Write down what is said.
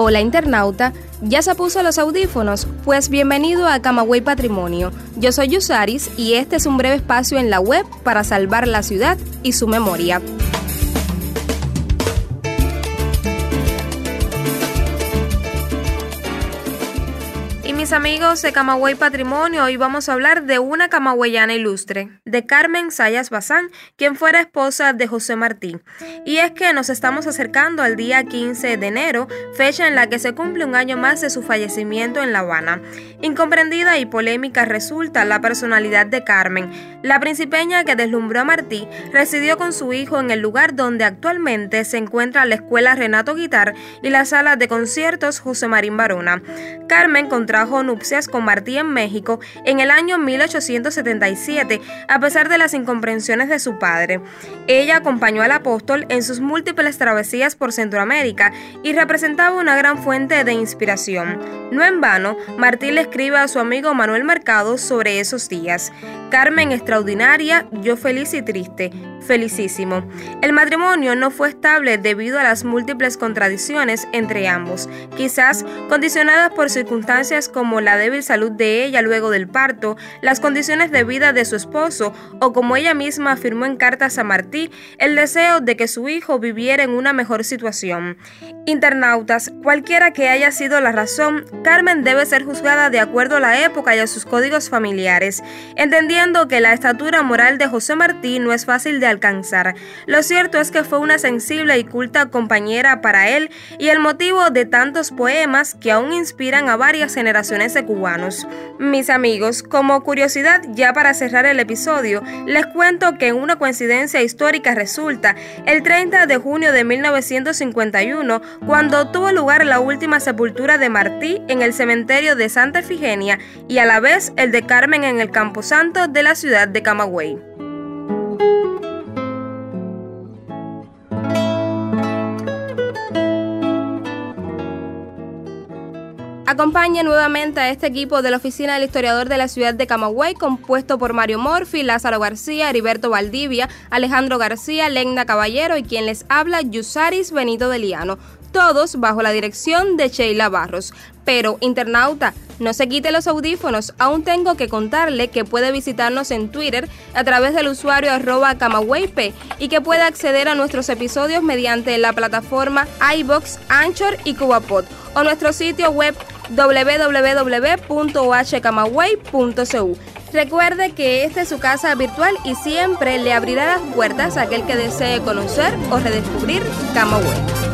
Hola internauta, ¿ya se puso los audífonos? Pues bienvenido a Camagüey Patrimonio. Yo soy Yusaris y este es un breve espacio en la web para salvar la ciudad y su memoria. Mis amigos de Camagüey Patrimonio, hoy vamos a hablar de una camagüeyana ilustre, de Carmen Sayas Bazán, quien fuera esposa de José Martí. Y es que nos estamos acercando al día 15 de enero, fecha en la que se cumple un año más de su fallecimiento en La Habana. Incomprendida y polémica resulta la personalidad de Carmen. La principeña que deslumbró a Martí residió con su hijo en el lugar donde actualmente se encuentra la escuela Renato Guitar y la sala de conciertos José Marín Barona. Carmen contrajo nupcias con Martí en México en el año 1877, a pesar de las incomprensiones de su padre. Ella acompañó al apóstol en sus múltiples travesías por Centroamérica y representaba una gran fuente de inspiración. No en vano, Martí le escribe a su amigo Manuel Mercado sobre esos días. Carmen extraordinaria, yo feliz y triste, felicísimo. El matrimonio no fue estable debido a las múltiples contradicciones entre ambos, quizás condicionadas por circunstancias como la débil salud de ella luego del parto, las condiciones de vida de su esposo o como ella misma afirmó en cartas a Martí, el deseo de que su hijo viviera en una mejor situación. Internautas, cualquiera que haya sido la razón, Carmen debe ser juzgada de acuerdo a la época y a sus códigos familiares, entendiendo que la estatura moral de José Martí no es fácil de alcanzar. Lo cierto es que fue una sensible y culta compañera para él y el motivo de tantos poemas que aún inspiran a varias generaciones de cubanos. Mis amigos, como curiosidad ya para cerrar el episodio, les cuento que una coincidencia histórica resulta el 30 de junio de 1951, cuando tuvo lugar la última sepultura de Martí en el cementerio de Santa Efigenia y a la vez el de Carmen en el Camposanto de la ciudad de Camagüey. Acompaña nuevamente a este equipo de la Oficina del Historiador de la Ciudad de Camagüey, compuesto por Mario Morfi, Lázaro García, Heriberto Valdivia, Alejandro García, Legna Caballero y quien les habla, Yusaris Benito de Liano, todos bajo la dirección de Sheila Barros. Pero, internauta, no se quite los audífonos, aún tengo que contarle que puede visitarnos en Twitter a través del usuario arroba y que puede acceder a nuestros episodios mediante la plataforma iBox, Anchor y CubaPod o nuestro sitio web www.ohcamagüey.cu. Recuerde que esta es su casa virtual y siempre le abrirá las puertas a aquel que desee conocer o redescubrir Camagüey.